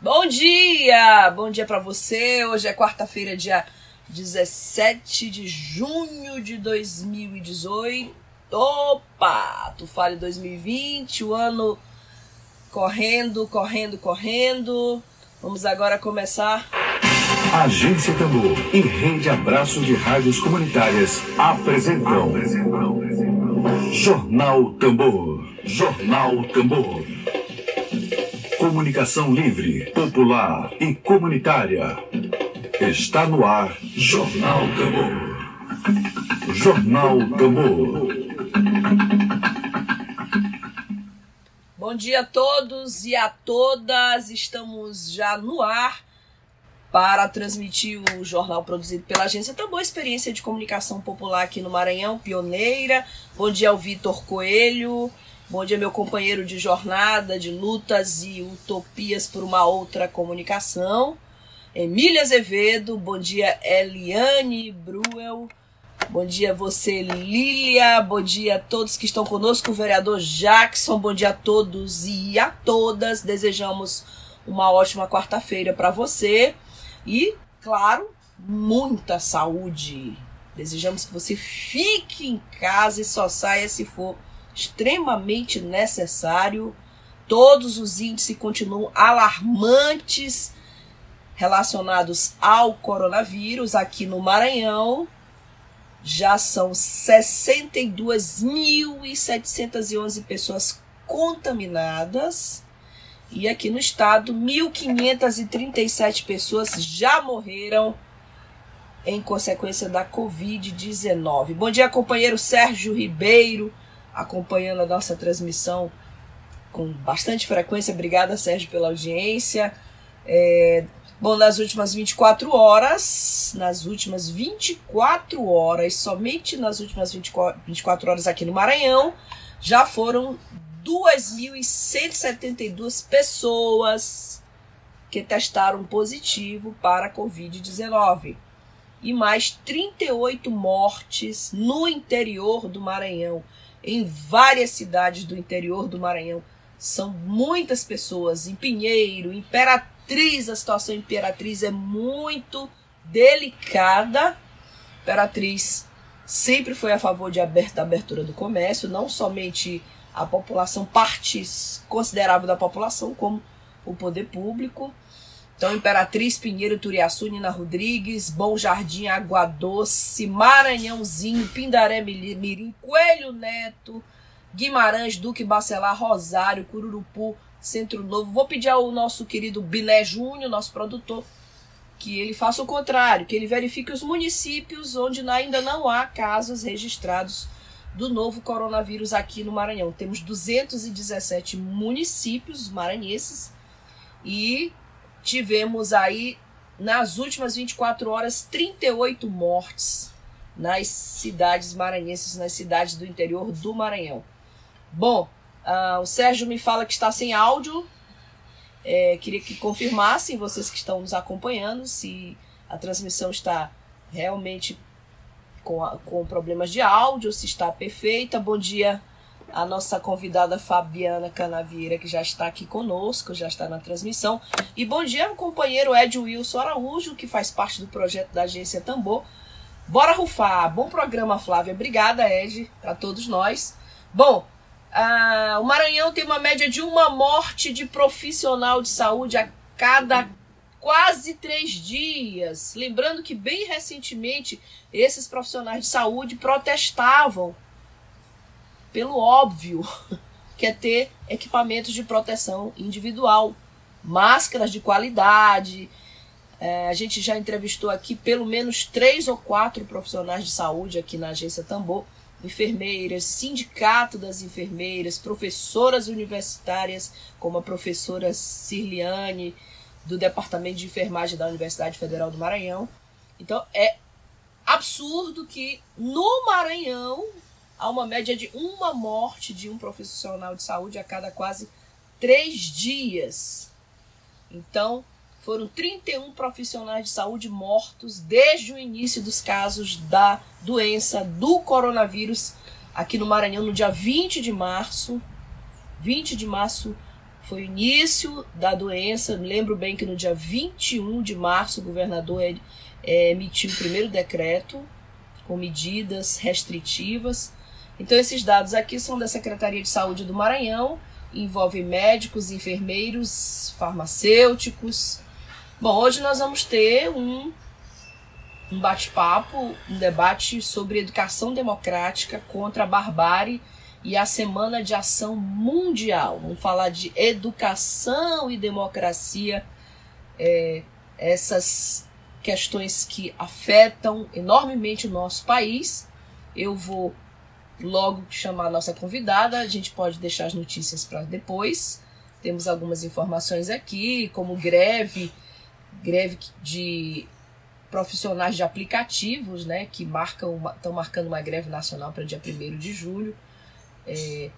Bom dia! Bom dia para você. Hoje é quarta-feira, dia 17 de junho de 2018. Opa! Tu fale 2020, o ano correndo, correndo, correndo. Vamos agora começar. Agência Tambor e Rede Abraço de Rádios Comunitárias apresentam. Jornal Tambor. Jornal Tambor. Comunicação livre, popular e comunitária. Está no ar Jornal Tambor. Jornal Tambor. Bom dia a todos e a todas. Estamos já no ar para transmitir o jornal produzido pela agência Tambor Experiência de Comunicação Popular aqui no Maranhão, pioneira. Bom dia ao Vitor Coelho. Bom dia, meu companheiro de jornada, de lutas e utopias por uma outra comunicação. Emília Azevedo, bom dia, Eliane Bruel. Bom dia você, Lília. Bom dia a todos que estão conosco, o vereador Jackson. Bom dia a todos e a todas. Desejamos uma ótima quarta-feira para você e, claro, muita saúde. Desejamos que você fique em casa e só saia se for extremamente necessário. Todos os índices continuam alarmantes relacionados ao coronavírus aqui no Maranhão. Já são 62.711 pessoas contaminadas. E aqui no estado, 1.537 pessoas já morreram em consequência da Covid-19. Bom dia, companheiro Sérgio Ribeiro acompanhando a nossa transmissão com bastante frequência. Obrigada, Sérgio, pela audiência. É, bom, nas últimas 24 horas, nas últimas 24 horas, somente nas últimas 24, 24 horas aqui no Maranhão, já foram 2.172 pessoas que testaram positivo para a Covid-19 e mais 38 mortes no interior do Maranhão em várias cidades do interior do Maranhão. São muitas pessoas. Em Pinheiro, Imperatriz, a situação em Imperatriz é muito delicada. Imperatriz sempre foi a favor de aberta, da abertura do comércio, não somente a população, parte considerável da população, como o poder público. Então, Imperatriz, Pinheiro, Turiaçu, Nina Rodrigues, Bom Jardim, Água Doce, Maranhãozinho, Pindaré, Mirim, Coelho Neto, Guimarães, Duque, Bacelar, Rosário, Cururupu, Centro Novo. Vou pedir ao nosso querido Bilé Júnior, nosso produtor, que ele faça o contrário, que ele verifique os municípios onde ainda não há casos registrados do novo coronavírus aqui no Maranhão. Temos 217 municípios maranhenses e tivemos aí nas últimas 24 horas 38 mortes nas cidades maranhenses, nas cidades do interior do Maranhão. Bom, uh, o Sérgio me fala que está sem áudio. É, queria que confirmassem vocês que estão nos acompanhando se a transmissão está realmente com, a, com problemas de áudio, se está perfeita. Bom dia a nossa convidada Fabiana Canavieira, que já está aqui conosco, já está na transmissão. E bom dia ao companheiro Ed Wilson Araújo, que faz parte do projeto da Agência Tambor. Bora rufar! Bom programa, Flávia. Obrigada, Ed, para todos nós. Bom, uh, o Maranhão tem uma média de uma morte de profissional de saúde a cada quase três dias. Lembrando que, bem recentemente, esses profissionais de saúde protestavam pelo óbvio, que é ter equipamentos de proteção individual, máscaras de qualidade. É, a gente já entrevistou aqui pelo menos três ou quatro profissionais de saúde aqui na agência Tambor, enfermeiras, sindicato das enfermeiras, professoras universitárias, como a professora Cirliane, do Departamento de Enfermagem da Universidade Federal do Maranhão. Então é absurdo que no Maranhão há uma média de uma morte de um profissional de saúde a cada quase três dias. Então, foram 31 profissionais de saúde mortos desde o início dos casos da doença do coronavírus aqui no Maranhão no dia 20 de março. 20 de março foi o início da doença. Lembro bem que no dia 21 de março o governador é, emitiu o primeiro decreto com medidas restritivas. Então, esses dados aqui são da Secretaria de Saúde do Maranhão, envolvem médicos, enfermeiros, farmacêuticos. Bom, hoje nós vamos ter um, um bate-papo, um debate sobre educação democrática contra a barbárie e a Semana de Ação Mundial. Vamos falar de educação e democracia, é, essas questões que afetam enormemente o nosso país. Eu vou logo chamar a nossa convidada, a gente pode deixar as notícias para depois. Temos algumas informações aqui, como greve, greve de profissionais de aplicativos, né, que marcam estão marcando uma greve nacional para dia 1 de julho é,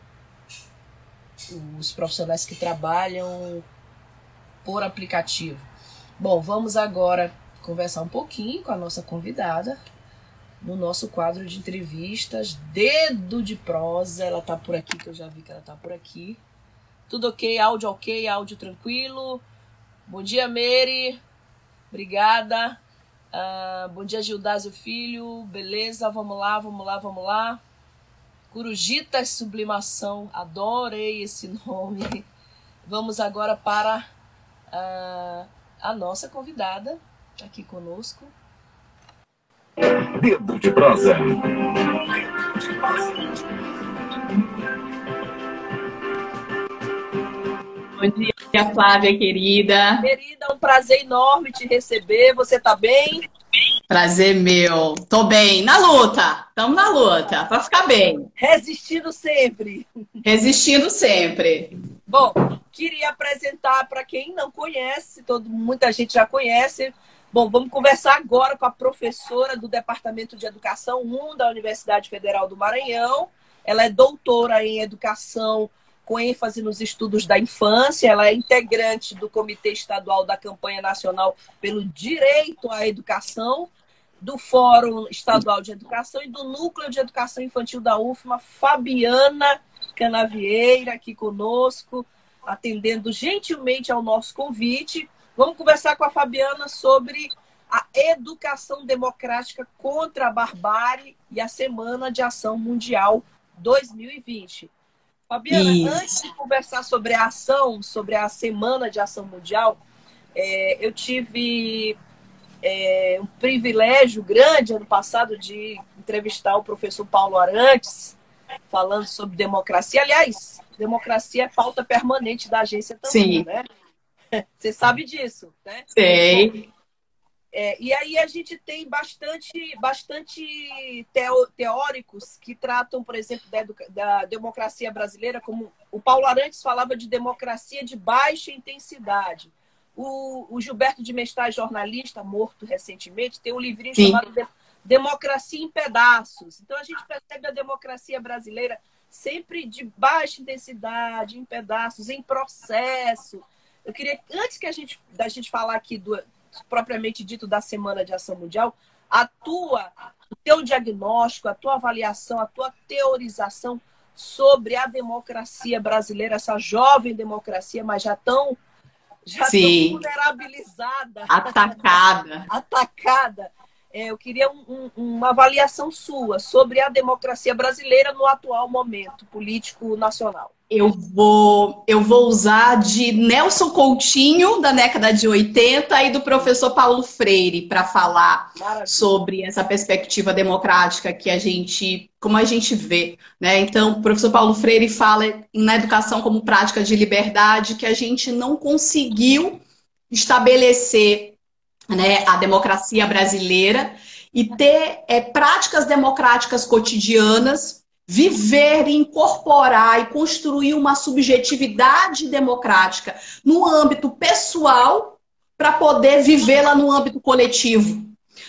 os profissionais que trabalham por aplicativo. Bom, vamos agora conversar um pouquinho com a nossa convidada no nosso quadro de entrevistas Dedo de Prosa. Ela tá por aqui, que eu já vi que ela tá por aqui. Tudo ok? Áudio ok? Áudio tranquilo? Bom dia, Mary. Obrigada. Uh, bom dia, Gildásio Filho. Beleza? Vamos lá, vamos lá, vamos lá. Curujitas Sublimação, adorei esse nome. Vamos agora para a, a nossa convidada aqui conosco. Dedo de prosa. Bom dia, Flávia, querida. Querida, um prazer enorme te receber. Você tá bem? Prazer meu. Tô bem. Na luta. Estamos na luta. Pra ficar bem. Resistindo sempre. Resistindo sempre. Bom, queria apresentar para quem não conhece, todo, muita gente já conhece. Bom, vamos conversar agora com a professora do Departamento de Educação 1 da Universidade Federal do Maranhão. Ela é doutora em educação com ênfase nos estudos da infância. Ela é integrante do Comitê Estadual da Campanha Nacional pelo Direito à Educação do Fórum Estadual de Educação e do Núcleo de Educação Infantil da UFMA, Fabiana Canavieira, aqui conosco, atendendo gentilmente ao nosso convite. Vamos conversar com a Fabiana sobre a educação democrática contra a barbárie e a Semana de Ação Mundial 2020. Fabiana, Isso. antes de conversar sobre a ação, sobre a Semana de Ação Mundial, é, eu tive é, um privilégio grande ano passado de entrevistar o professor Paulo Arantes, falando sobre democracia. Aliás, democracia é pauta permanente da agência também, Sim. né? Você sabe disso, né? Sei. É, e aí a gente tem bastante, bastante teóricos que tratam, por exemplo, da, da, democracia brasileira como o Paulo Arantes falava de democracia de baixa intensidade. O, o Gilberto de Mestre, jornalista, morto recentemente, tem um livrinho Sim. chamado Democracia em Pedaços. Então a gente percebe a democracia brasileira sempre de baixa intensidade, em pedaços, em processo. Eu queria, antes que a gente, da gente falar aqui do propriamente dito da Semana de Ação Mundial, a tua, o teu diagnóstico, a tua avaliação, a tua teorização sobre a democracia brasileira, essa jovem democracia, mas já tão já Sim. vulnerabilizada. Atacada. Atacada. É, eu queria um, um, uma avaliação sua sobre a democracia brasileira no atual momento político nacional. Eu vou, eu vou usar de Nelson Coutinho, da década de 80, e do professor Paulo Freire, para falar Maravilha. sobre essa perspectiva democrática que a gente, como a gente vê. Né? Então, o professor Paulo Freire fala na educação como prática de liberdade, que a gente não conseguiu estabelecer né, a democracia brasileira e ter é, práticas democráticas cotidianas viver, incorporar e construir uma subjetividade democrática no âmbito pessoal para poder vivê-la no âmbito coletivo.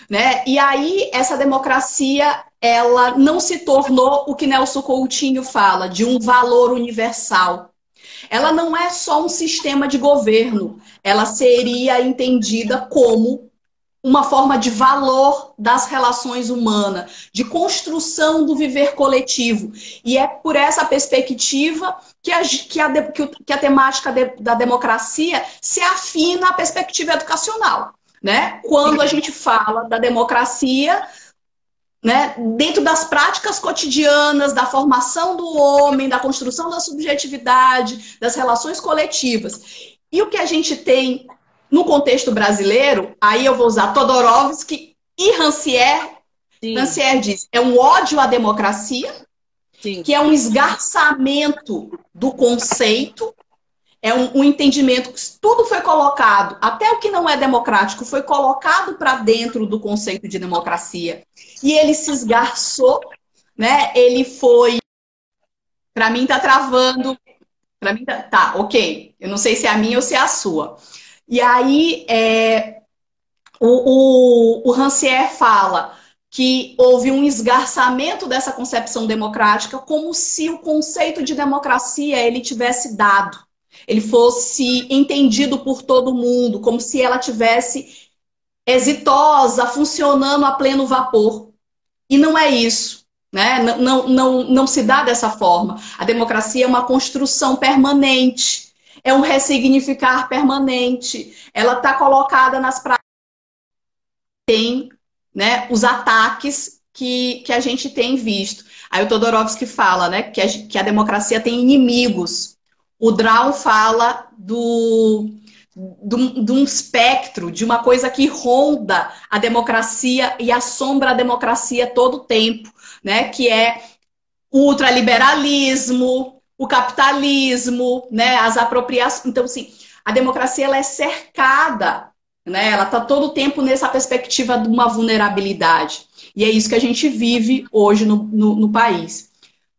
Né? E aí essa democracia ela não se tornou o que Nelson Coutinho fala de um valor universal. Ela não é só um sistema de governo, ela seria entendida como uma forma de valor das relações humanas, de construção do viver coletivo. E é por essa perspectiva que a, que a, que a temática de, da democracia se afina à perspectiva educacional. Né? Quando a gente fala da democracia, né, dentro das práticas cotidianas, da formação do homem, da construção da subjetividade, das relações coletivas. E o que a gente tem no contexto brasileiro, aí eu vou usar Todorovsky e Rancière. Sim. Rancière diz: é um ódio à democracia, Sim. que é um esgarçamento do conceito, é um, um, entendimento que tudo foi colocado, até o que não é democrático, foi colocado para dentro do conceito de democracia. E ele se esgarçou, né? Ele foi. Para mim, tá travando. Para mim, tá... tá, ok. Eu não sei se é a minha ou se é a sua. E aí, é, o, o, o Rancière fala que houve um esgarçamento dessa concepção democrática, como se o conceito de democracia ele tivesse dado, ele fosse entendido por todo mundo, como se ela tivesse exitosa, funcionando a pleno vapor. E não é isso. Né? Não, não, não, não se dá dessa forma. A democracia é uma construção permanente é um ressignificar permanente. Ela está colocada nas práticas. Tem né, os ataques que, que a gente tem visto. Aí o Todorovsky fala né, que, a, que a democracia tem inimigos. O Draun fala do, de um espectro, de uma coisa que ronda a democracia e assombra a democracia todo o tempo, né? Que é o ultraliberalismo, o capitalismo, né, as apropriações. Então, assim, a democracia ela é cercada, né, ela está todo o tempo nessa perspectiva de uma vulnerabilidade. E é isso que a gente vive hoje no, no, no país.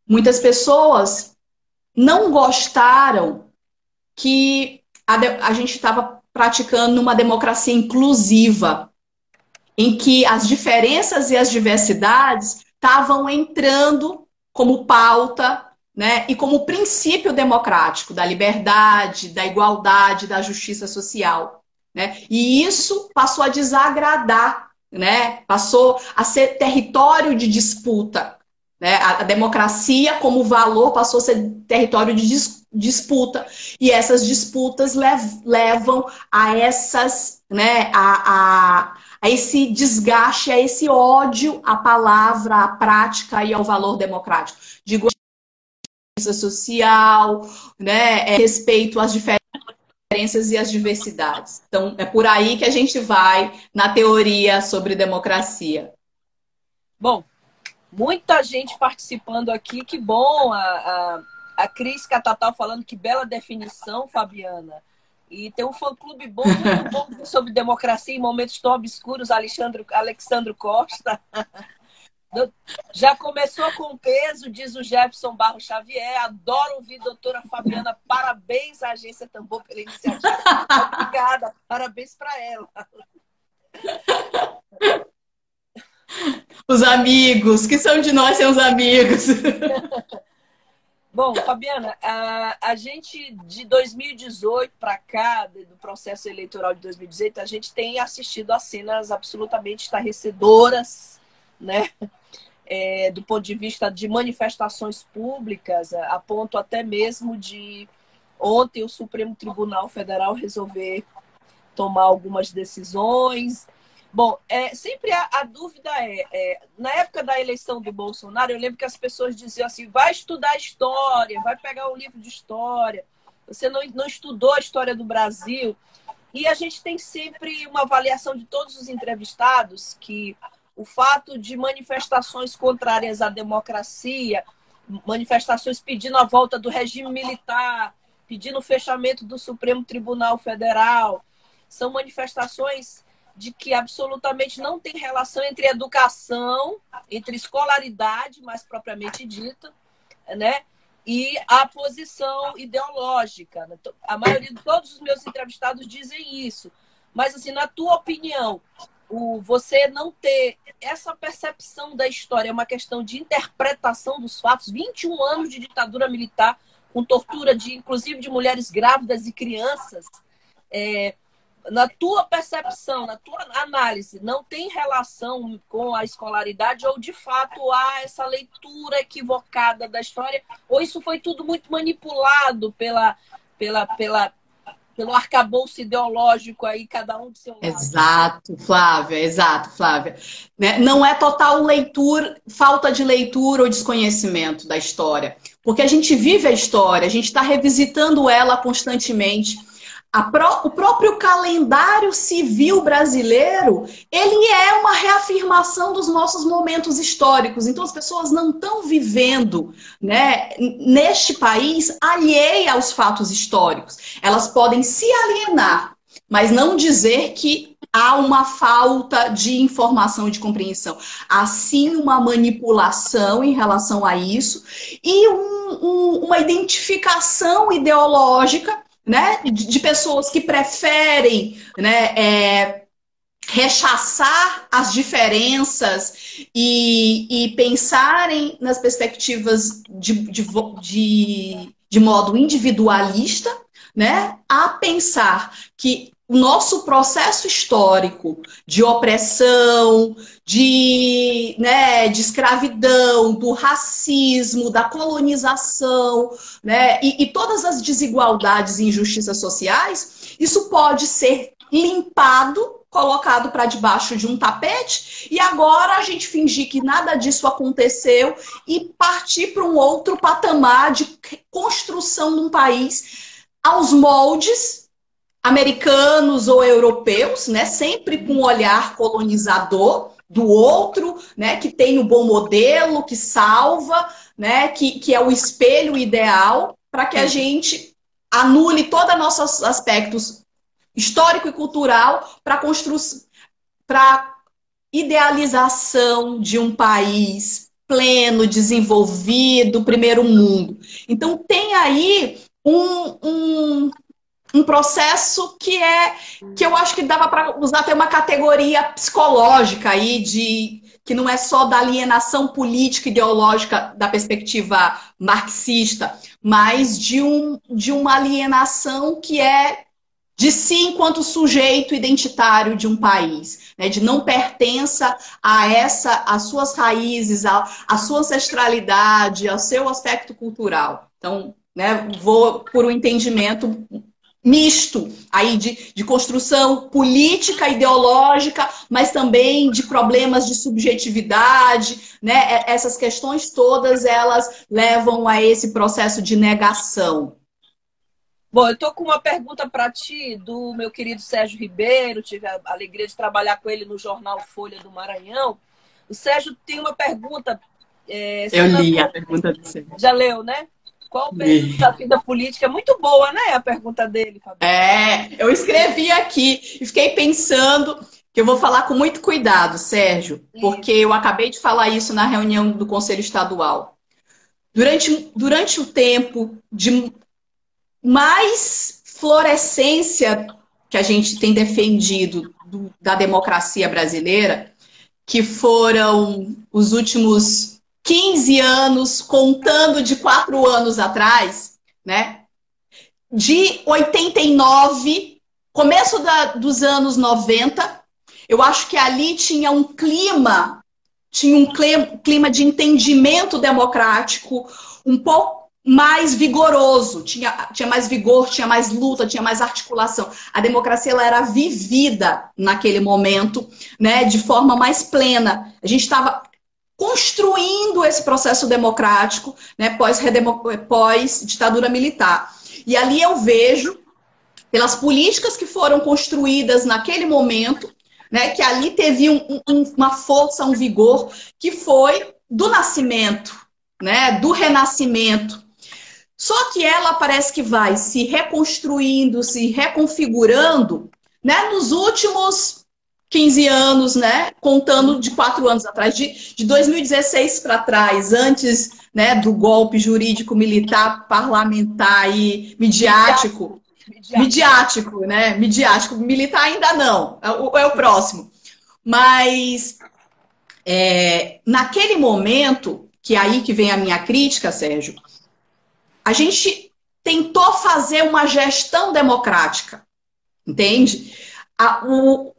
Muitas pessoas não gostaram que a, a gente estava praticando uma democracia inclusiva, em que as diferenças e as diversidades estavam entrando como pauta né? E como princípio democrático da liberdade, da igualdade, da justiça social, né? E isso passou a desagradar, né? Passou a ser território de disputa, né? A, democracia como valor passou a ser território de dis, disputa e essas disputas lev, levam a essas, né? A, a, a esse desgaste, a esse ódio à palavra, à prática e ao valor democrático. Digo social, né, é, respeito às diferenças e às diversidades. Então, é por aí que a gente vai na teoria sobre democracia. Bom, muita gente participando aqui, que bom. A, a, a Cris Catatal falando que bela definição, Fabiana. E tem um fã-clube bom, muito bom sobre democracia em momentos tão obscuros, Alexandre, Alexandro Costa. Já começou com peso, diz o Jefferson Barro Xavier. Adoro ouvir doutora Fabiana. Parabéns à agência Tambor pela iniciativa. Obrigada. Parabéns para ela. Os amigos, que são de nós os amigos. Bom, Fabiana, a, a gente de 2018 para cá, do processo eleitoral de 2018, a gente tem assistido a cenas absolutamente estarrecedoras, né? É, do ponto de vista de manifestações públicas, a ponto até mesmo de ontem o Supremo Tribunal Federal resolver tomar algumas decisões. Bom, é, sempre a, a dúvida é, é, na época da eleição do Bolsonaro, eu lembro que as pessoas diziam assim, vai estudar história, vai pegar um livro de história, você não, não estudou a história do Brasil. E a gente tem sempre uma avaliação de todos os entrevistados que o fato de manifestações contrárias à democracia, manifestações pedindo a volta do regime militar, pedindo o fechamento do Supremo Tribunal Federal, são manifestações de que absolutamente não tem relação entre educação, entre escolaridade, mais propriamente dita, né, e a posição ideológica. A maioria de todos os meus entrevistados dizem isso. Mas, assim, na tua opinião, o você não ter essa percepção da história é uma questão de interpretação dos fatos. 21 anos de ditadura militar, com tortura de inclusive de mulheres grávidas e crianças. É, na tua percepção, na tua análise, não tem relação com a escolaridade ou de fato há essa leitura equivocada da história? Ou isso foi tudo muito manipulado pela, pela, pela, pelo arcabouço ideológico aí, cada um do seu lado? Exato, Flávia, exato, Flávia. Né, não é total leitura, falta de leitura ou desconhecimento da história, porque a gente vive a história, a gente está revisitando ela constantemente Pró o próprio calendário civil brasileiro, ele é uma reafirmação dos nossos momentos históricos. Então as pessoas não estão vivendo, né, neste país alheia aos fatos históricos. Elas podem se alienar, mas não dizer que há uma falta de informação e de compreensão. Há sim uma manipulação em relação a isso e um, um, uma identificação ideológica né, de pessoas que preferem né, é, rechaçar as diferenças e, e, pensarem nas perspectivas de, de, de, de modo individualista, né, a pensar que o nosso processo histórico de opressão, de, né, de escravidão, do racismo, da colonização, né, e, e todas as desigualdades e injustiças sociais, isso pode ser limpado colocado para debaixo de um tapete e agora a gente fingir que nada disso aconteceu e partir para um outro patamar de construção de um país aos moldes americanos ou europeus, né, sempre com um olhar colonizador do outro, né, que tem o bom modelo, que salva, né, que, que é o espelho ideal para que a gente anule todos os nossos aspectos histórico e cultural para construção, para idealização de um país pleno, desenvolvido, primeiro mundo. Então tem aí um, um, um processo que é que eu acho que dava para usar até uma categoria psicológica aí de que não é só da alienação política ideológica da perspectiva marxista, mas de, um, de uma alienação que é de si enquanto sujeito identitário de um país, né? de não pertença a essa, às suas raízes, à, sua ancestralidade, ao seu aspecto cultural. Então, né, vou por um entendimento misto aí de, de construção política, ideológica, mas também de problemas de subjetividade, né? Essas questões todas elas levam a esse processo de negação. Bom, eu estou com uma pergunta para ti do meu querido Sérgio Ribeiro, tive a alegria de trabalhar com ele no jornal Folha do Maranhão. O Sérgio tem uma pergunta. É, eu li a pergunta do Sérgio. Já leu, né? Qual o período da vida política? É muito boa, né? A pergunta dele, Fabio. É, eu escrevi aqui e fiquei pensando que eu vou falar com muito cuidado, Sérgio, porque eu acabei de falar isso na reunião do Conselho Estadual. Durante, durante o tempo de mais florescência que a gente tem defendido do, da democracia brasileira, que foram os últimos 15 anos, contando de quatro anos atrás, né? De 89, começo da, dos anos 90, eu acho que ali tinha um clima, tinha um clima de entendimento democrático um pouco mais vigoroso, tinha, tinha mais vigor, tinha mais luta, tinha mais articulação. A democracia ela era vivida naquele momento, né, de forma mais plena. A gente estava construindo esse processo democrático né, pós-ditadura pós militar. E ali eu vejo, pelas políticas que foram construídas naquele momento, né, que ali teve um, um, uma força, um vigor, que foi do nascimento, né, do renascimento. Só que ela parece que vai se reconstruindo, se reconfigurando né, nos últimos 15 anos, né? Contando de quatro anos atrás, de, de 2016 para trás, antes né, do golpe jurídico, militar, parlamentar e midiático. Midiático, midiático né? Midiático. Militar ainda não, é o, é o próximo. Mas é, naquele momento, que é aí que vem a minha crítica, Sérgio, a gente tentou fazer uma gestão democrática, entende? a, o,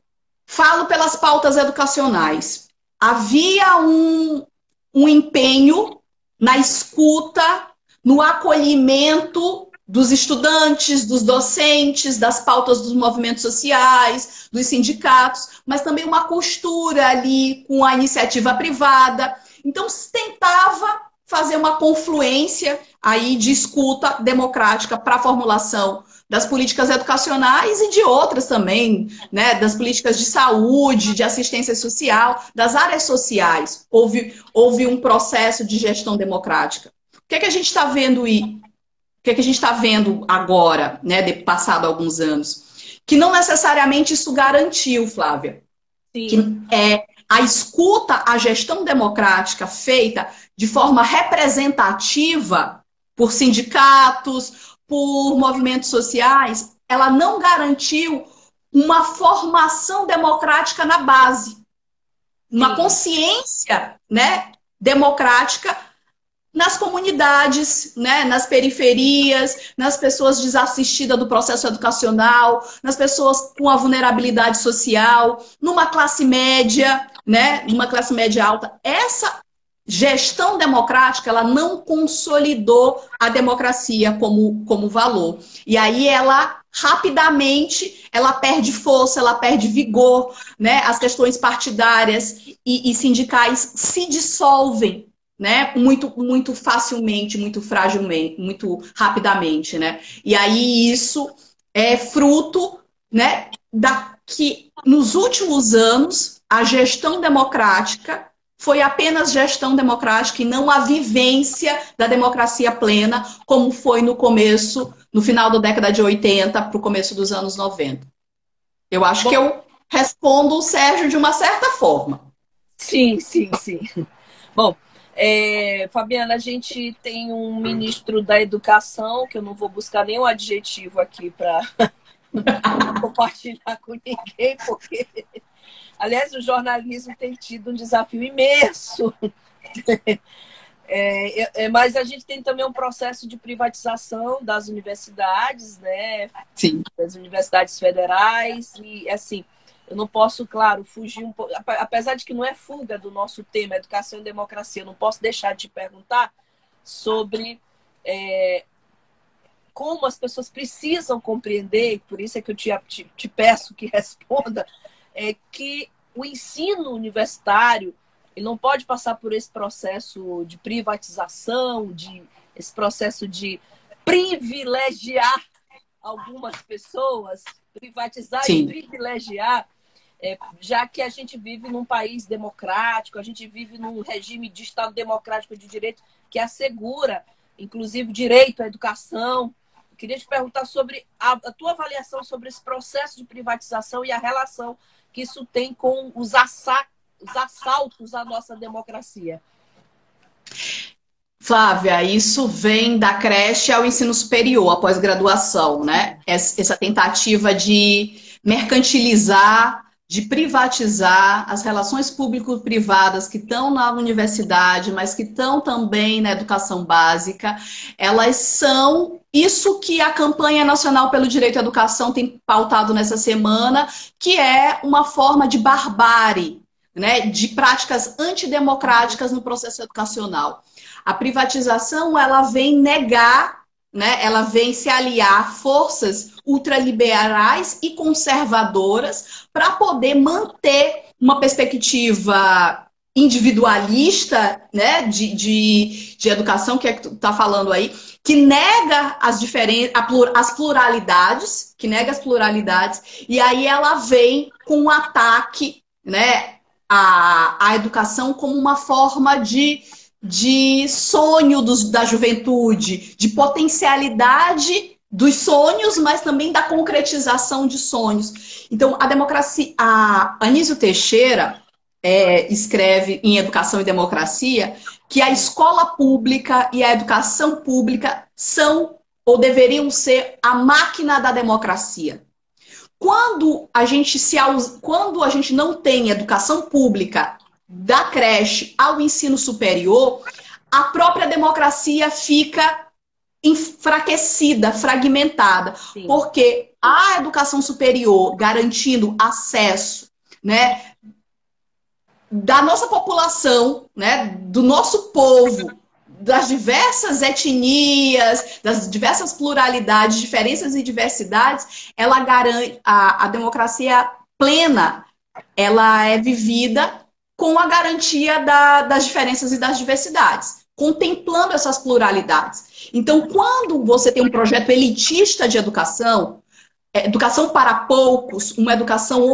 falo pelas pautas educacionais. Havia um, um empenho na escuta, no acolhimento dos estudantes, dos docentes, das pautas dos movimentos sociais, dos sindicatos, mas também uma costura ali com a iniciativa privada. Então, se tentava fazer uma confluência aí de escuta democrática para a formulação das políticas educacionais e de outras também, né, das políticas de saúde, de assistência social, das áreas sociais. Houve, houve um processo de gestão democrática. O que é que a gente está vendo e o que é que a gente está vendo agora, né, de passado alguns anos? Que não necessariamente isso garantiu, Flávia. Sim. Que é a escuta, a gestão democrática feita de forma representativa por sindicatos, por movimentos sociais, ela não garantiu uma formação democrática na base, uma Sim. consciência, né, democrática nas comunidades, né, nas periferias, nas pessoas desassistidas do processo educacional, nas pessoas com a vulnerabilidade social, numa classe média, né, numa classe média alta. Essa gestão democrática ela não consolidou a democracia como, como valor. E aí ela rapidamente ela perde força, ela perde vigor, né? As questões partidárias e, e sindicais se dissolvem, né? Muito, muito facilmente, muito fragilmente, muito rapidamente, né? E aí isso é fruto, né? Da que nos últimos anos a gestão democrática foi apenas gestão democrática e não a vivência da democracia plena, como foi no começo, no final da década de 80 para o começo dos anos 90. Eu acho Bom, que eu respondo o Sérgio de uma certa forma. Sim, sim, sim. Bom, é, Fabiana, a gente tem um ministro da Educação, que eu não vou buscar nenhum adjetivo aqui para compartilhar com ninguém, porque Aliás, o jornalismo tem tido um desafio imenso. É, é, mas a gente tem também um processo de privatização das universidades, né? Sim. Das universidades federais. E, assim, eu não posso, claro, fugir um pouco. Apesar de que não é fuga do nosso tema, educação e democracia, eu não posso deixar de perguntar sobre é, como as pessoas precisam compreender, por isso é que eu te, te, te peço que responda, é que o ensino universitário ele não pode passar por esse processo de privatização, de esse processo de privilegiar algumas pessoas, privatizar Sim. e privilegiar, é, já que a gente vive num país democrático, a gente vive num regime de Estado democrático de direito que assegura, inclusive, o direito à educação. Eu queria te perguntar sobre a, a tua avaliação sobre esse processo de privatização e a relação que isso tem com os, assa os assaltos à nossa democracia? Flávia, isso vem da creche ao ensino superior, à pós-graduação, né? Essa tentativa de mercantilizar, de privatizar as relações público-privadas que estão na universidade, mas que estão também na educação básica, elas são isso que a campanha nacional pelo direito à educação tem pautado nessa semana, que é uma forma de barbárie, né, de práticas antidemocráticas no processo educacional. A privatização ela vem negar, né, ela vem se aliar forças ultraliberais e conservadoras para poder manter uma perspectiva individualista né, de, de, de educação, que é que tu está falando aí, que nega as diferentes, as pluralidades, que nega as pluralidades, e aí ela vem com um ataque né, à, à educação como uma forma de, de sonho dos, da juventude, de potencialidade dos sonhos, mas também da concretização de sonhos. Então, a democracia, a Anísio Teixeira é, escreve em Educação e Democracia que a escola pública e a educação pública são ou deveriam ser a máquina da democracia. Quando a gente se quando a gente não tem educação pública da creche ao ensino superior, a própria democracia fica enfraquecida, fragmentada, Sim. porque a educação superior garantindo acesso, né, da nossa população, né, do nosso povo, das diversas etnias, das diversas pluralidades, diferenças e diversidades, ela garante a, a democracia plena, ela é vivida com a garantia da, das diferenças e das diversidades, contemplando essas pluralidades. Então, quando você tem um projeto elitista de educação, é, educação para poucos, uma educação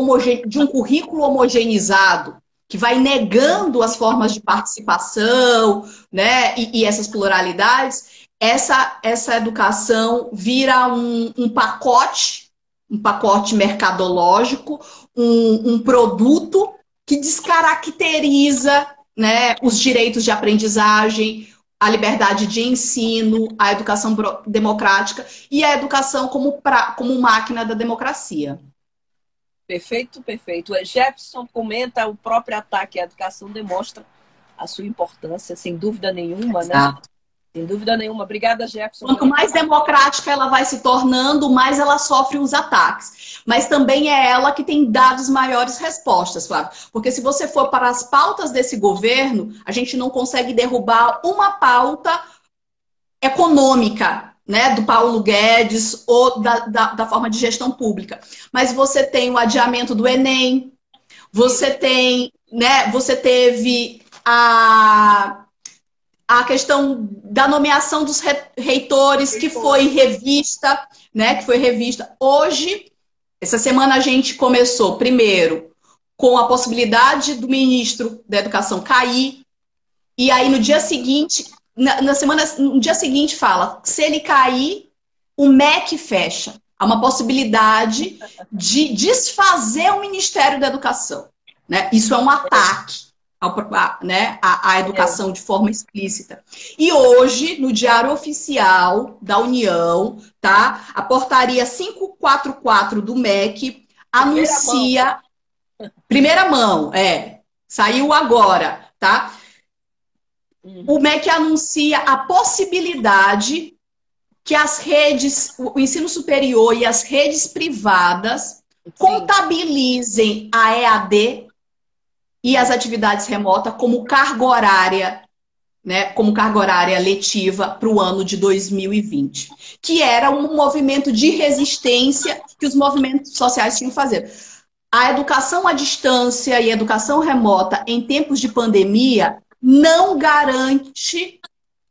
de um currículo homogeneizado, que vai negando as formas de participação, né, e, e essas pluralidades, essa, essa educação vira um, um pacote, um pacote mercadológico, um, um produto que descaracteriza né, os direitos de aprendizagem, a liberdade de ensino, a educação democrática e a educação como, pra, como máquina da democracia. Perfeito, perfeito. Jefferson comenta o próprio ataque à educação demonstra a sua importância, sem dúvida nenhuma, né? Exato. né? Sem dúvida nenhuma. Obrigada, Jefferson. Quanto mais democrática ela vai se tornando, mais ela sofre os ataques. Mas também é ela que tem dado as maiores respostas, Flávio. Porque se você for para as pautas desse governo, a gente não consegue derrubar uma pauta econômica, né, do Paulo Guedes ou da, da, da, forma de gestão pública. Mas você tem o adiamento do Enem, você tem, né, você teve a a questão da nomeação dos reitores, que foi revista, né? Que foi revista. Hoje, essa semana a gente começou, primeiro, com a possibilidade do ministro da Educação cair, e aí no dia seguinte, na, na semana, no dia seguinte fala, se ele cair, o MEC fecha. Há uma possibilidade de desfazer o Ministério da Educação. Né? Isso é um ataque a, né, a, a educação é. de forma explícita. E hoje, no Diário Oficial da União, tá? A portaria 544 do MEC anuncia. Mão. Primeira mão, é. Saiu agora, tá? Uhum. O MEC anuncia a possibilidade que as redes, o ensino superior e as redes privadas Sim. contabilizem a EAD e as atividades remotas como carga horária, né, como carga horária letiva para o ano de 2020, que era um movimento de resistência que os movimentos sociais tinham que fazer. A educação à distância e a educação remota em tempos de pandemia não garante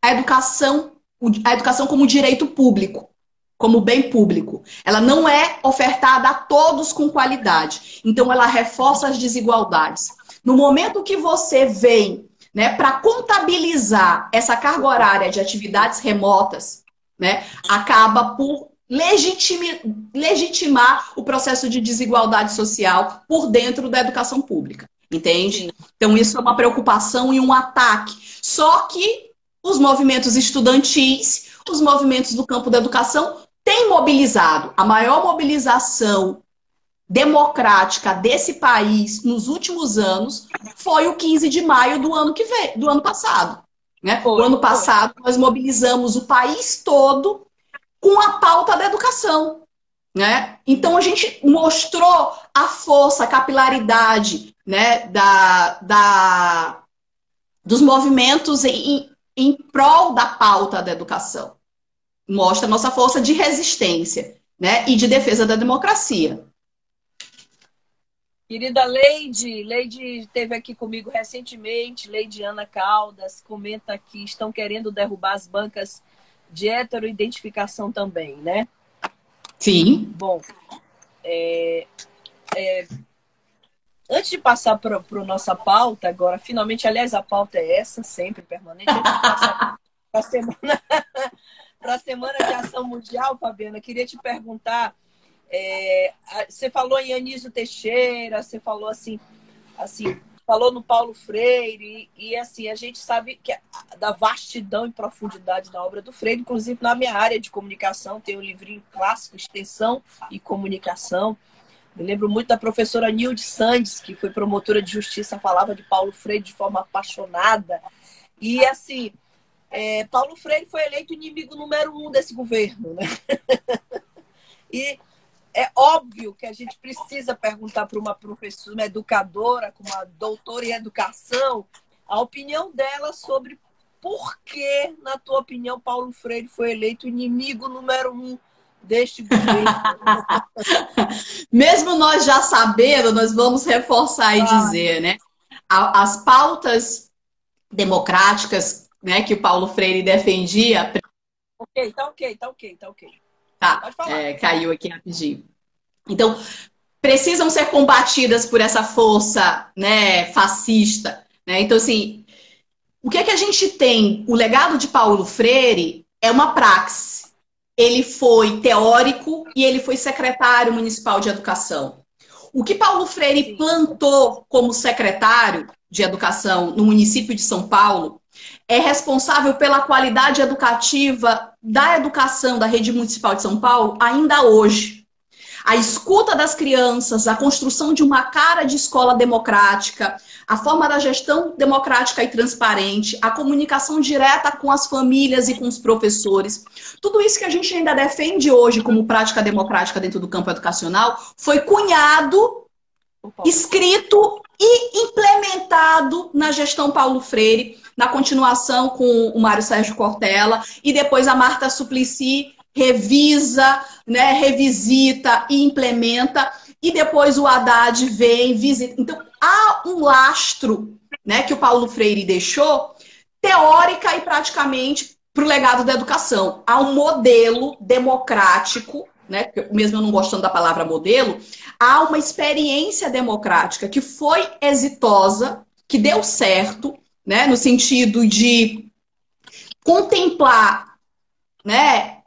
a educação, a educação como direito público, como bem público. Ela não é ofertada a todos com qualidade. Então, ela reforça as desigualdades. No momento que você vem né, para contabilizar essa carga horária de atividades remotas, né, acaba por legitimar o processo de desigualdade social por dentro da educação pública. Entende? Então, isso é uma preocupação e um ataque. Só que os movimentos estudantis, os movimentos do campo da educação têm mobilizado. A maior mobilização democrática desse país nos últimos anos foi o 15 de maio do ano que veio, do ano passado. Né? Foi, o ano passado foi. nós mobilizamos o país todo com a pauta da educação. Né? Então a gente mostrou a força, a capilaridade né, da, da, dos movimentos em, em prol da pauta da educação. Mostra a nossa força de resistência né, e de defesa da democracia. Querida Leide, Leide esteve aqui comigo recentemente, Leide Ana Caldas, comenta que estão querendo derrubar as bancas de heteroidentificação também, né? Sim. Bom, é, é, antes de passar para a nossa pauta, agora, finalmente, aliás, a pauta é essa, sempre permanente, antes de passar para a semana, a semana de ação mundial, Fabiana, queria te perguntar é, você falou em Anísio Teixeira, você falou assim, assim, falou no Paulo Freire, e, e assim, a gente sabe que da vastidão e profundidade da obra do Freire, inclusive na minha área de comunicação, tem um livrinho clássico, Extensão e Comunicação. Me lembro muito da professora Nilde Sandes, que foi promotora de justiça, falava de Paulo Freire de forma apaixonada. E assim, é, Paulo Freire foi eleito inimigo número um desse governo, né? e é óbvio que a gente precisa perguntar para uma professora, uma educadora, com uma doutora em educação, a opinião dela sobre por que, na tua opinião, Paulo Freire foi eleito inimigo número um deste governo. Mesmo nós já sabendo, nós vamos reforçar e ah. dizer, né? As pautas democráticas né, que o Paulo Freire defendia. Ok, tá ok, tá ok, tá ok. Tá, é, caiu aqui rapidinho. Então, precisam ser combatidas por essa força né, fascista. Né? Então, assim, o que é que a gente tem? O legado de Paulo Freire é uma praxe. Ele foi teórico e ele foi secretário municipal de educação. O que Paulo Freire plantou como secretário de educação no município de São Paulo é responsável pela qualidade educativa da educação da rede municipal de São Paulo ainda hoje. A escuta das crianças, a construção de uma cara de escola democrática, a forma da gestão democrática e transparente, a comunicação direta com as famílias e com os professores. Tudo isso que a gente ainda defende hoje como prática democrática dentro do campo educacional foi cunhado, escrito e implementado na gestão Paulo Freire, na continuação com o Mário Sérgio Cortella e depois a Marta Suplicy revisa, né, revisita e implementa e depois o Haddad vem, visita. Então há um lastro, né, que o Paulo Freire deixou teórica e praticamente para o legado da educação. Há um modelo democrático né? Mesmo eu não gostando da palavra modelo, há uma experiência democrática que foi exitosa, que deu certo, né? No sentido de contemplar, né?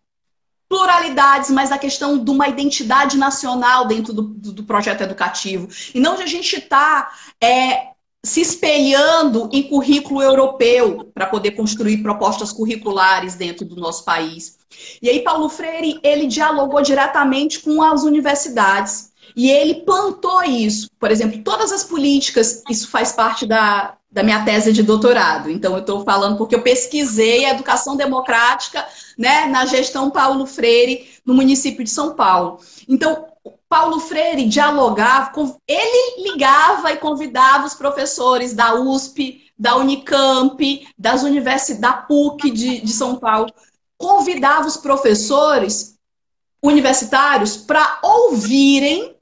Pluralidades, mas a questão de uma identidade nacional dentro do, do, projeto educativo. E não de a gente estar tá, é, se espelhando em currículo europeu para poder construir propostas curriculares dentro do nosso país. E aí Paulo Freire, ele dialogou diretamente com as universidades e ele plantou isso. Por exemplo, todas as políticas, isso faz parte da, da minha tese de doutorado. Então, eu estou falando porque eu pesquisei a educação democrática né, na gestão Paulo Freire no município de São Paulo. Então, Paulo Freire dialogava, ele ligava e convidava os professores da USP, da Unicamp, das universidades, da PUC de, de São Paulo, convidava os professores universitários para ouvirem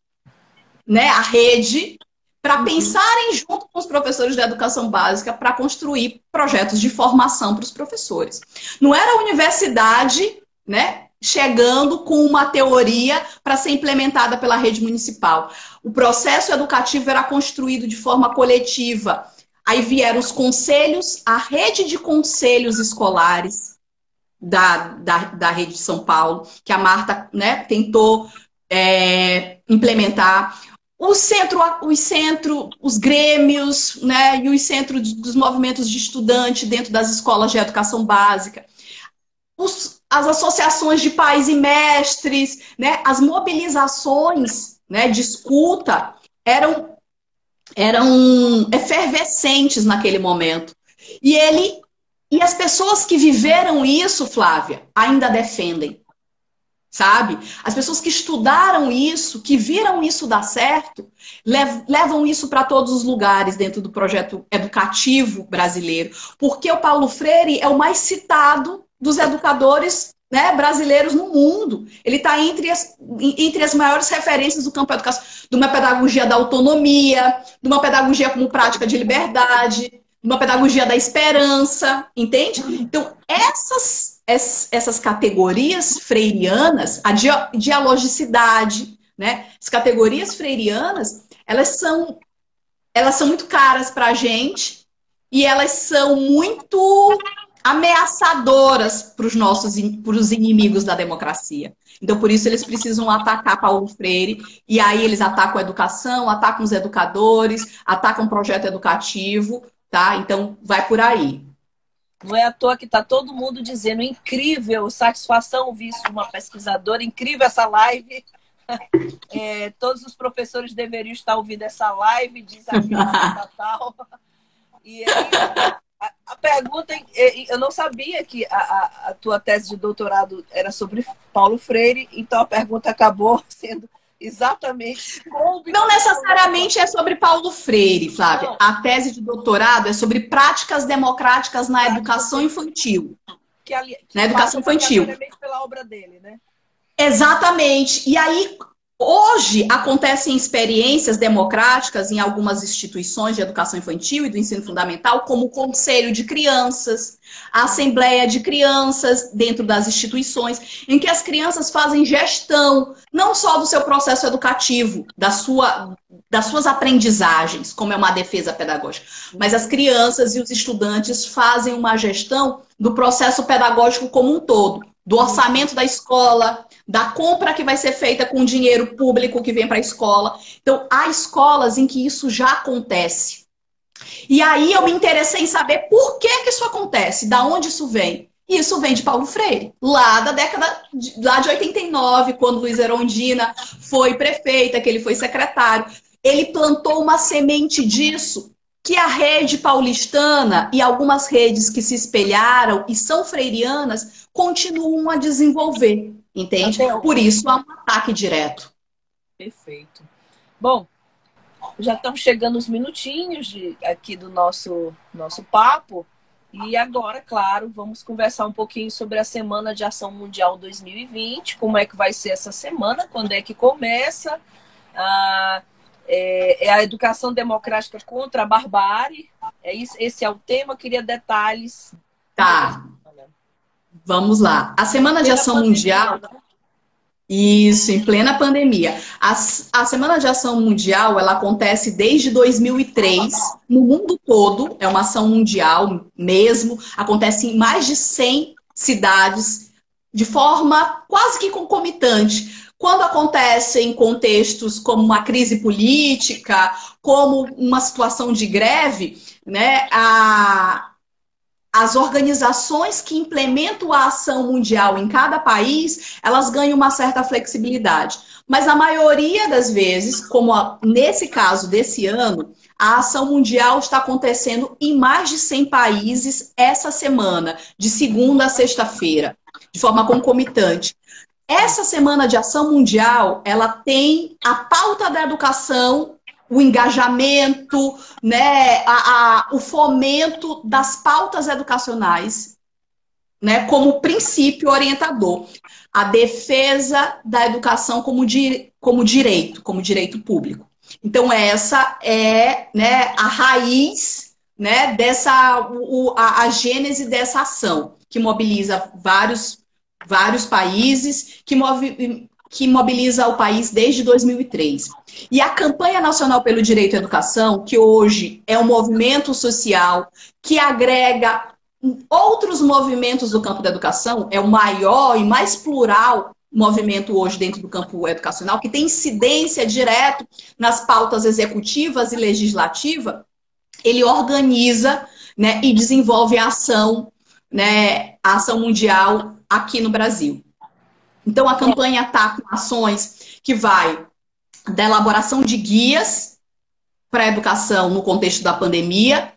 né, a rede, para uhum. pensarem junto com os professores da educação básica para construir projetos de formação para os professores. Não era a universidade, né, chegando com uma teoria para ser implementada pela rede municipal. O processo educativo era construído de forma coletiva. Aí vieram os conselhos, a rede de conselhos escolares da, da, da rede de São Paulo, que a Marta né, tentou é, implementar. O centro, os centro, os grêmios, né, e os centros dos movimentos de estudante dentro das escolas de educação básica. Os, as associações de pais e mestres, né, as mobilizações né, de escuta eram, eram efervescentes naquele momento. E ele e as pessoas que viveram isso, Flávia, ainda defendem. Sabe? As pessoas que estudaram isso, que viram isso dar certo, levam isso para todos os lugares dentro do projeto educativo brasileiro. Porque o Paulo Freire é o mais citado dos educadores né, brasileiros no mundo. Ele está entre as, entre as maiores referências do campo educação, de uma pedagogia da autonomia, de uma pedagogia como prática de liberdade, de uma pedagogia da esperança, entende? Então, essas, essas categorias freirianas, a dialogicidade, né, as categorias freirianas, elas são, elas são muito caras para a gente e elas são muito ameaçadoras para os nossos para os inimigos da democracia. Então, por isso, eles precisam atacar Paulo Freire, e aí eles atacam a educação, atacam os educadores, atacam o projeto educativo, tá? Então, vai por aí. Não é à toa que está todo mundo dizendo incrível, satisfação ouvir isso de uma pesquisadora, incrível essa live. É, todos os professores deveriam estar ouvindo essa live, diz aqui a tal. E aí, a, pergunta, eu não sabia que a, a, a, tua tese de doutorado era sobre Paulo Freire, então a pergunta acabou sendo Exatamente. Não necessariamente é sobre Paulo Freire, Flávia. Não. A tese de doutorado é sobre práticas democráticas na educação infantil. Que, ali, que na educação infantil. pela obra dele, né? Exatamente. E aí, Hoje acontecem experiências democráticas em algumas instituições de educação infantil e do ensino fundamental, como o Conselho de Crianças, a Assembleia de Crianças dentro das instituições, em que as crianças fazem gestão não só do seu processo educativo, da sua, das suas aprendizagens, como é uma defesa pedagógica, mas as crianças e os estudantes fazem uma gestão do processo pedagógico como um todo, do orçamento da escola, da compra que vai ser feita com dinheiro público que vem para a escola. Então, há escolas em que isso já acontece. E aí eu me interessei em saber por que, que isso acontece, da onde isso vem. E isso vem de Paulo Freire, lá da década de, lá de 89, quando Luiz Erondina foi prefeita, que ele foi secretário. Ele plantou uma semente disso que a rede paulistana e algumas redes que se espelharam e são freirianas continuam a desenvolver. Entende? Por isso há um ataque direto. Perfeito. Bom, já estamos chegando os minutinhos de, aqui do nosso, nosso papo. E agora, claro, vamos conversar um pouquinho sobre a Semana de Ação Mundial 2020, como é que vai ser essa semana, quando é que começa. Ah, é, a educação democrática contra a barbárie. É isso, esse é o tema, eu queria detalhes. Tá. Vamos lá. A Semana de Ação pandemia, Mundial. Né? Isso, em plena pandemia. A, a Semana de Ação Mundial, ela acontece desde 2003, no mundo todo, é uma ação mundial mesmo, acontece em mais de 100 cidades, de forma quase que concomitante. Quando acontece em contextos como uma crise política, como uma situação de greve, né, a, as organizações que implementam a ação mundial em cada país, elas ganham uma certa flexibilidade. Mas na maioria das vezes, como nesse caso desse ano, a ação mundial está acontecendo em mais de 100 países essa semana, de segunda a sexta-feira, de forma concomitante. Essa semana de ação mundial, ela tem a pauta da educação o engajamento, né, a, a, o fomento das pautas educacionais, né, como princípio orientador, a defesa da educação como, di, como direito, como direito público. Então essa é, né, a raiz, né, dessa o, a, a gênese dessa ação que mobiliza vários vários países, que move, que mobiliza o país desde 2003. E a campanha nacional pelo direito à educação, que hoje é um movimento social que agrega outros movimentos do campo da educação, é o maior e mais plural movimento hoje dentro do campo educacional, que tem incidência direto nas pautas executivas e legislativa, ele organiza né, e desenvolve a ação, né, a ação mundial aqui no Brasil. Então, a campanha está com ações que vai da elaboração de guias para a educação no contexto da pandemia,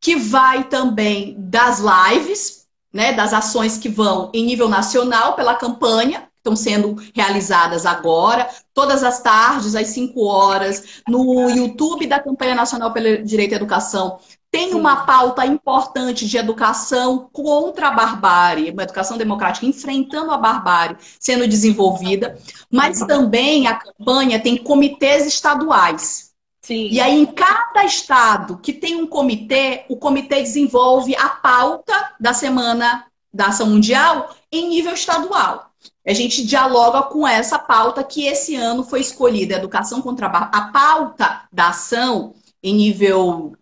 que vai também das lives, né, das ações que vão em nível nacional pela campanha, estão sendo realizadas agora, todas as tardes, às 5 horas, no YouTube da Campanha Nacional pelo Direito à Educação, tem Sim. uma pauta importante de educação contra a barbárie, uma educação democrática enfrentando a barbárie sendo desenvolvida, mas também a campanha tem comitês estaduais. Sim. E aí, em cada estado que tem um comitê, o comitê desenvolve a pauta da Semana da Ação Mundial em nível estadual. A gente dialoga com essa pauta que esse ano foi escolhida, Educação contra a. A pauta da ação em nível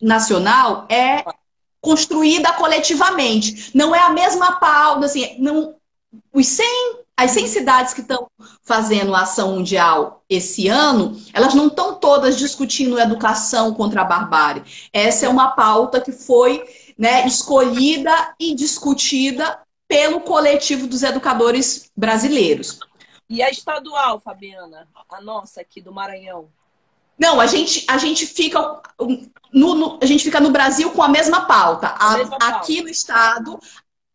nacional é construída coletivamente. Não é a mesma pauta, assim, não, os 100, as 100 cidades que estão fazendo a ação mundial esse ano, elas não estão todas discutindo educação contra a barbárie. Essa é uma pauta que foi né, escolhida e discutida pelo coletivo dos educadores brasileiros. E a estadual, Fabiana, a nossa aqui do Maranhão? Não, a gente, a gente fica no, no, a gente fica no Brasil com a mesma pauta. A, a mesma pauta. Aqui no estado,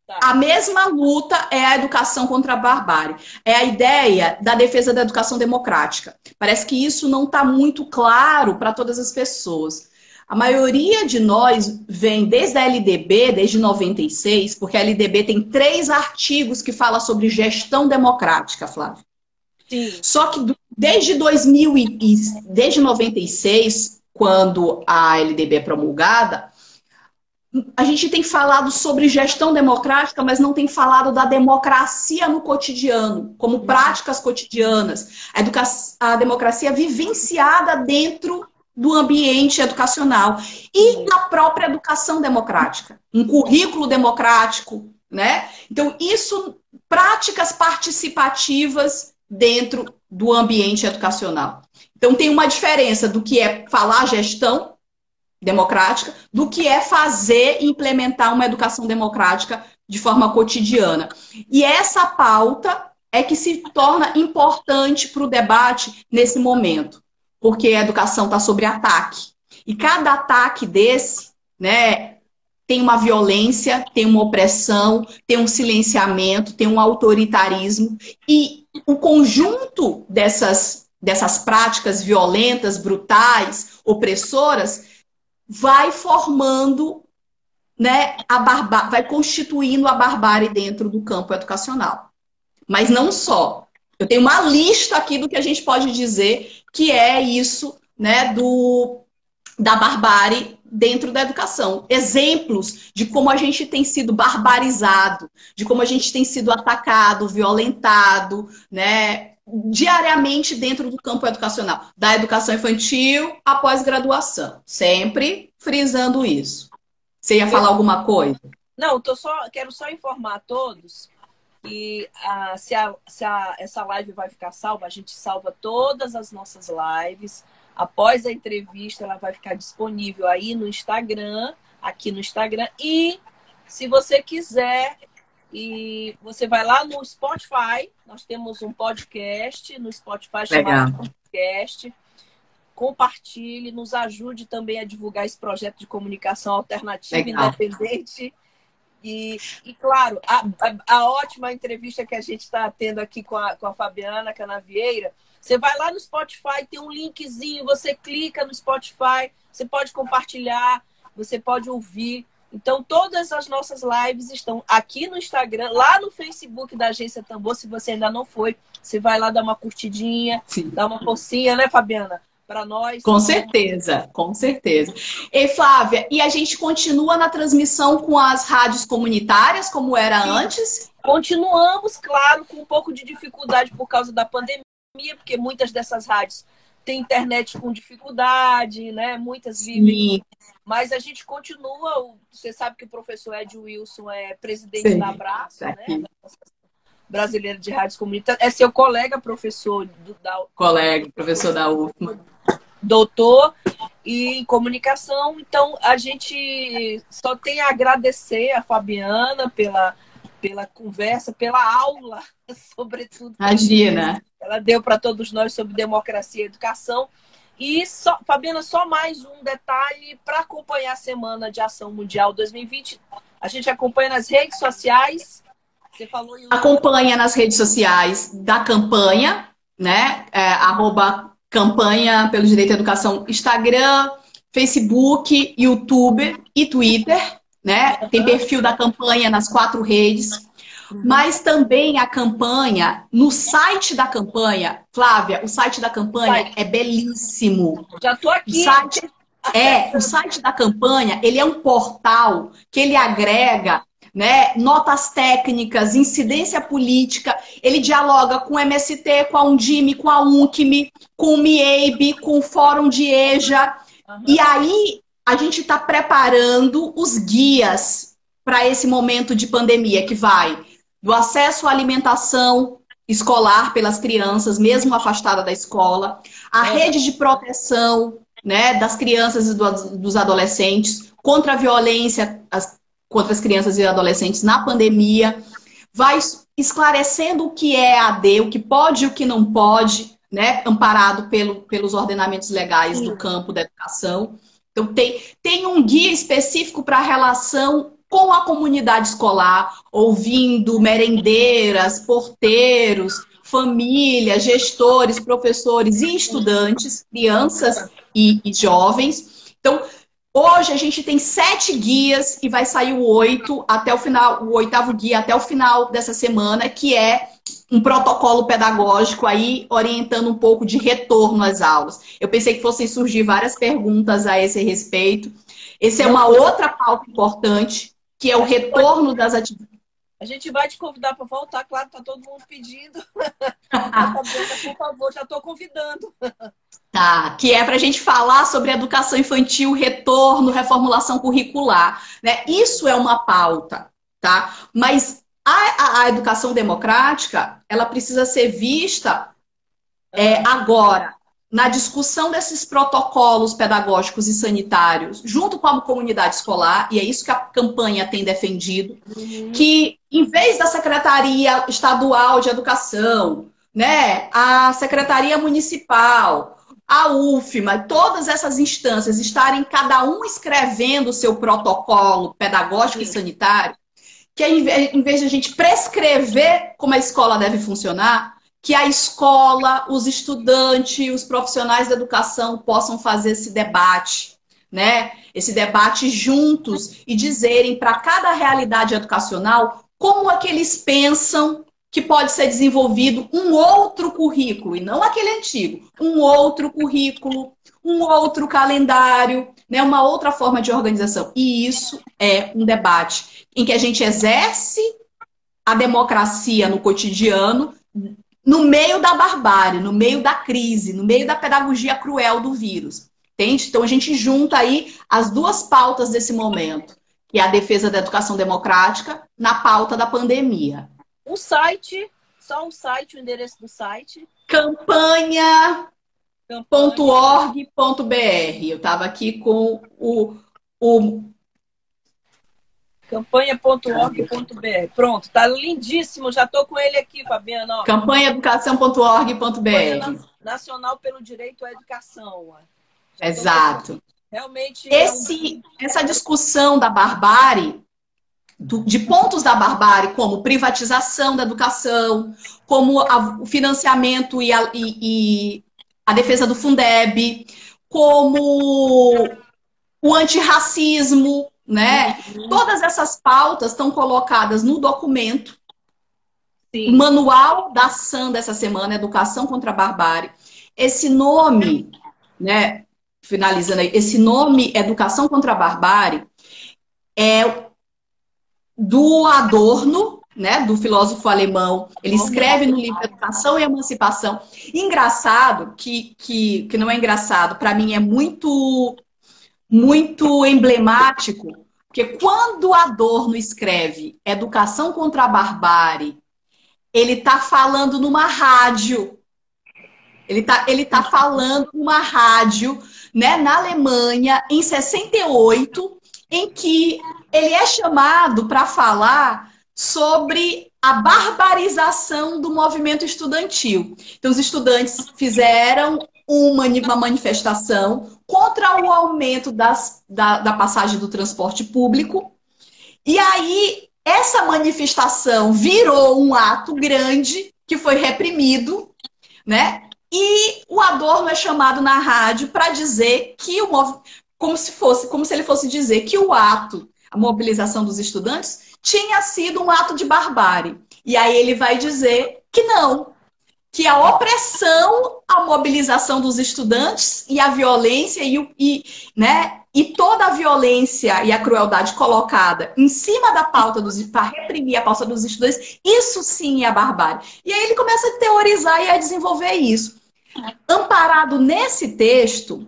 Tá. A mesma luta é a educação contra a barbárie. É a ideia da defesa da educação democrática. Parece que isso não está muito claro para todas as pessoas. A maioria de nós vem desde a LDB, desde 96, porque a LDB tem três artigos que falam sobre gestão democrática, Flávia. Sim. Só que desde 2000 e, desde 96, quando a LDB é promulgada, a gente tem falado sobre gestão democrática, mas não tem falado da democracia no cotidiano, como uhum. práticas cotidianas. A, a democracia vivenciada dentro do ambiente educacional e na própria educação democrática, um currículo democrático, né? Então, isso, práticas participativas dentro do ambiente educacional. Então, tem uma diferença do que é falar gestão democrática, do que é fazer e implementar uma educação democrática de forma cotidiana. E essa pauta é que se torna importante para o debate nesse momento porque a educação está sobre ataque. E cada ataque desse, né, tem uma violência, tem uma opressão, tem um silenciamento, tem um autoritarismo. E o conjunto dessas, dessas práticas violentas, brutais, opressoras, vai formando, né, a barba vai constituindo a barbárie dentro do campo educacional. Mas não só. Eu tenho uma lista aqui do que a gente pode dizer que é isso, né, do da barbárie dentro da educação. Exemplos de como a gente tem sido barbarizado, de como a gente tem sido atacado, violentado, né, diariamente dentro do campo educacional, da educação infantil à pós-graduação, sempre frisando isso. Você ia falar alguma coisa? Não, tô só, quero só informar a todos e ah, se, a, se a, essa live vai ficar salva, a gente salva todas as nossas lives. Após a entrevista, ela vai ficar disponível aí no Instagram, aqui no Instagram. E se você quiser, e você vai lá no Spotify, nós temos um podcast no Spotify chamado Podcast. Compartilhe, nos ajude também a divulgar esse projeto de comunicação alternativa Legal. independente e, e claro, a, a, a, ótima entrevista que a gente está tendo aqui com a, com a Fabiana Canavieira, você vai lá no Spotify, tem um linkzinho, você clica no Spotify, você pode compartilhar, você pode ouvir. Então, todas as nossas lives estão aqui no Instagram, lá no Facebook da Agência Tambor. Se você ainda não foi, você vai lá dar uma curtidinha, Sim. dar uma forcinha, né, Fabiana? para nós. Com certeza, com certeza. E Flávia, e a gente continua na transmissão com as rádios comunitárias, como era Sim. antes? Continuamos, claro, com um pouco de dificuldade por causa da pandemia, porque muitas dessas rádios têm internet com dificuldade, né? Muitas vivem. Sim. Mas a gente continua. Você sabe que o professor Ed Wilson é presidente Sim. da Abraço, né? Brasileira de Rádios Comunitárias. É seu colega, professor do, da Colega, professor da UFMA doutor em comunicação. Então, a gente só tem a agradecer a Fabiana pela, pela conversa, pela aula, sobretudo. Imagina. Ela deu para todos nós sobre democracia e educação. E, só, Fabiana, só mais um detalhe para acompanhar a Semana de Ação Mundial 2020. A gente acompanha nas redes sociais. Você falou em... Acompanha nas redes sociais da campanha, né? É, arroba campanha pelo direito à educação Instagram, Facebook, YouTube e Twitter, né? Tem perfil da campanha nas quatro redes. Mas também a campanha, no site da campanha, Flávia, o site da campanha é belíssimo. Já tô aqui. O site, é, o site da campanha, ele é um portal que ele agrega né? Notas técnicas, incidência política, ele dialoga com o MST, com a Undime, com a UNCME, com o MIEIB, com o Fórum de EJA. Uhum. E aí a gente está preparando os guias para esse momento de pandemia que vai do acesso à alimentação escolar pelas crianças, mesmo afastada da escola, a é. rede de proteção né, das crianças e dos adolescentes contra a violência, as contra as crianças e adolescentes na pandemia, vai esclarecendo o que é AD, o que pode e o que não pode, né, amparado pelo, pelos ordenamentos legais Sim. do campo da educação. Então, tem, tem um guia específico para a relação com a comunidade escolar, ouvindo merendeiras, porteiros, família, gestores, professores e estudantes, crianças e, e jovens. Então, Hoje a gente tem sete guias e vai sair o oito até o final, o oitavo guia até o final dessa semana, que é um protocolo pedagógico aí orientando um pouco de retorno às aulas. Eu pensei que fossem surgir várias perguntas a esse respeito. Esse é uma outra pauta importante, que é o retorno das atividades. A gente vai te convidar para voltar, claro, está todo mundo pedindo. Por favor, já estou convidando. Tá, que é para a gente falar sobre educação infantil, retorno, reformulação curricular. Né? Isso é uma pauta, tá? Mas a, a, a educação democrática, ela precisa ser vista é, agora, na discussão desses protocolos pedagógicos e sanitários, junto com a comunidade escolar, e é isso que a campanha tem defendido, uhum. que em vez da Secretaria Estadual de Educação, né, a Secretaria Municipal, a UFMA, todas essas instâncias estarem cada um escrevendo o seu protocolo pedagógico Sim. e sanitário, que em vez de a gente prescrever como a escola deve funcionar, que a escola, os estudantes, os profissionais da educação possam fazer esse debate, né? Esse debate juntos e dizerem para cada realidade educacional como é que eles pensam que pode ser desenvolvido um outro currículo, e não aquele antigo, um outro currículo, um outro calendário, né, uma outra forma de organização. E isso é um debate em que a gente exerce a democracia no cotidiano, no meio da barbárie, no meio da crise, no meio da pedagogia cruel do vírus. Entende? Então a gente junta aí as duas pautas desse momento, que é a defesa da educação democrática na pauta da pandemia. O site, só um site, o endereço do site. campanha.org.br. Eu estava aqui com o, o Campanha.org.br. Pronto, tá lindíssimo. Já tô com ele aqui, Fabiana. Campanhaeducação.org.br. Nacional pelo Direito à Educação. Exato. Realmente. Esse, é um... Essa discussão da barbárie, de pontos da barbárie, como privatização da educação, como a, o financiamento e a, e, e a defesa do Fundeb, como o antirracismo, né? Uhum. Todas essas pautas estão colocadas no documento. Sim. O manual da SAM dessa semana, Educação contra a Barbárie. Esse nome, né, finalizando aí, esse nome Educação contra a Barbárie é do Adorno, né, do filósofo alemão. Ele escreve no livro Educação e Emancipação. Engraçado que, que, que não é engraçado, para mim é muito muito emblemático, porque quando Adorno escreve Educação contra a Barbárie, ele está falando numa rádio. Ele está ele tá falando numa rádio né, na Alemanha, em 68, em que ele é chamado para falar sobre a barbarização do movimento estudantil. Então, os estudantes fizeram uma, uma manifestação contra o aumento das, da, da passagem do transporte público. E aí, essa manifestação virou um ato grande que foi reprimido, né? E o Adorno é chamado na rádio para dizer que o como se fosse, como se ele fosse dizer que o ato, a mobilização dos estudantes, tinha sido um ato de barbárie. E aí ele vai dizer que não, que a opressão, a mobilização dos estudantes e a violência e, e, né, e toda a violência e a crueldade colocada em cima da pauta dos para reprimir a pauta dos estudantes, isso sim é a barbárie. E aí ele começa a teorizar e a desenvolver isso. Amparado nesse texto,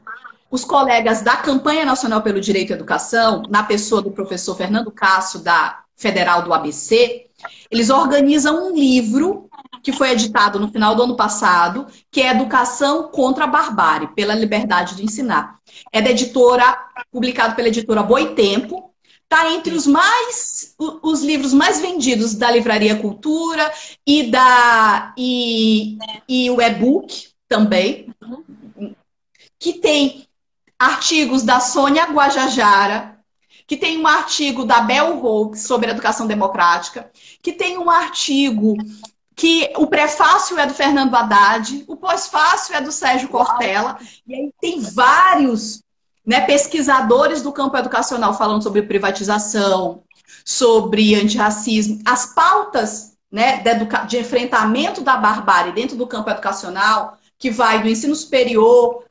os colegas da Campanha Nacional pelo Direito à Educação, na pessoa do professor Fernando Cássio, da Federal do ABC, eles organizam um livro que foi editado no final do ano passado, que é Educação contra a Barbárie, pela Liberdade de Ensinar. É da editora, publicado pela editora Boitempo, está entre os mais os livros mais vendidos da Livraria Cultura e da e, e o e-book também, que tem artigos da Sônia Guajajara, que tem um artigo da Bell Hooks sobre educação democrática, que tem um artigo que o prefácio é do Fernando Haddad, o pós-fácio é do Sérgio Cortella, e aí tem vários né, pesquisadores do campo educacional falando sobre privatização, sobre antirracismo. As pautas né, de, de enfrentamento da barbárie dentro do campo educacional, que vai do ensino superior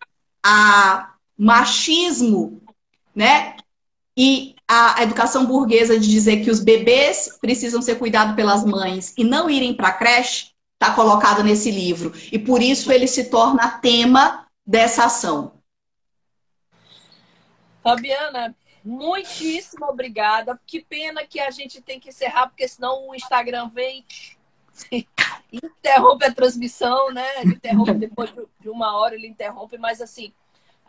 a machismo, né? E a educação burguesa de dizer que os bebês precisam ser cuidados pelas mães e não irem para a creche, está colocado nesse livro. E por isso ele se torna tema dessa ação. Fabiana, muitíssimo obrigada. Que pena que a gente tem que encerrar, porque senão o Instagram vem interrompe a transmissão, né? Ele interrompe depois de uma hora, ele interrompe, mas assim,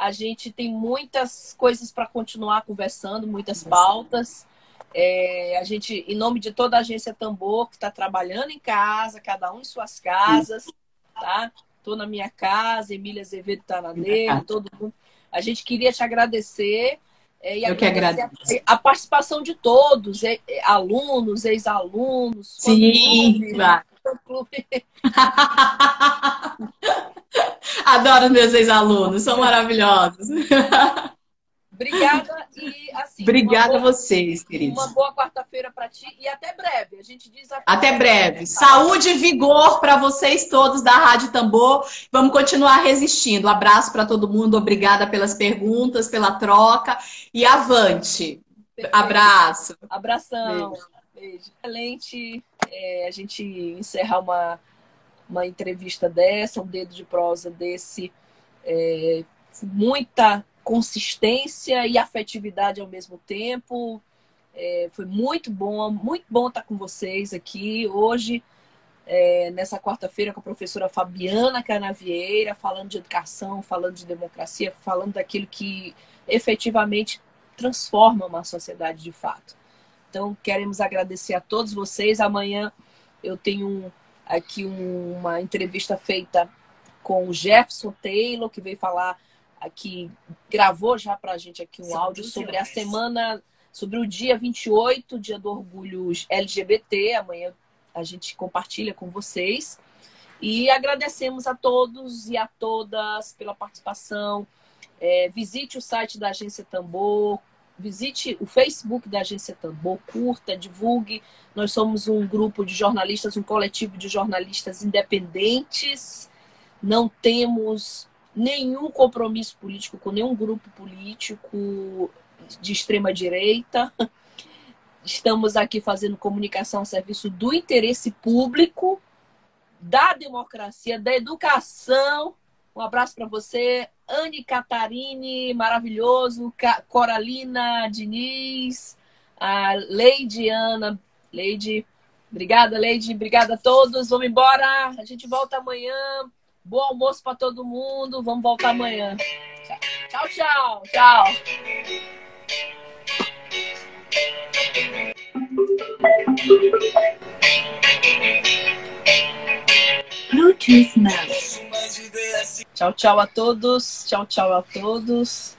a gente tem muitas coisas para continuar conversando, muitas pautas. É, a gente, em nome de toda a agência Tambor, que está trabalhando em casa, cada um em suas casas, tá? Estou na minha casa, Emília Azevedo está na dele, todo mundo. A gente queria te agradecer. É, e Eu que agradeço. A, a, participação de todos, é, é, alunos, ex-alunos. Sim, clube. Adoro meus ex-alunos, são maravilhosos. Obrigada e assim. Obrigada boa, a vocês, queridos. Uma boa quarta-feira para ti e até breve. A gente diz até, até breve. Saúde e vigor para vocês todos da Rádio Tambor. Vamos continuar resistindo. abraço para todo mundo. Obrigada pelas perguntas, pela troca e avante. Perfeito. Abraço. Abração. Beijo. Beijo. Excelente é, a gente encerrar uma uma entrevista dessa, um dedo de prosa desse, é, muita consistência e afetividade ao mesmo tempo. É, foi muito bom, muito bom estar com vocês aqui hoje, é, nessa quarta-feira, com a professora Fabiana Canavieira, falando de educação, falando de democracia, falando daquilo que efetivamente transforma uma sociedade de fato. Então, queremos agradecer a todos vocês. Amanhã eu tenho aqui um, uma entrevista feita com o Jefferson Taylor, que veio falar aqui, gravou já para a gente aqui um áudio sobre a semana, sobre o dia 28, dia do orgulho LGBT. Amanhã a gente compartilha com vocês. E agradecemos a todos e a todas pela participação. É, visite o site da Agência Tambor, visite o Facebook da Agência Tambor, curta, divulgue. Nós somos um grupo de jornalistas, um coletivo de jornalistas independentes. Não temos nenhum compromisso político com nenhum grupo político de extrema direita. Estamos aqui fazendo comunicação a serviço do interesse público, da democracia, da educação. Um abraço para você, Anne Catarine, maravilhoso, Coralina Diniz, a Leide Ana, Leide, obrigada, Leide, obrigada a todos. Vamos embora, a gente volta amanhã. Bom almoço para todo mundo. Vamos voltar amanhã. Tchau, tchau, tchau. Bluetooth Mouse. Tchau, tchau a todos. Tchau, tchau a todos.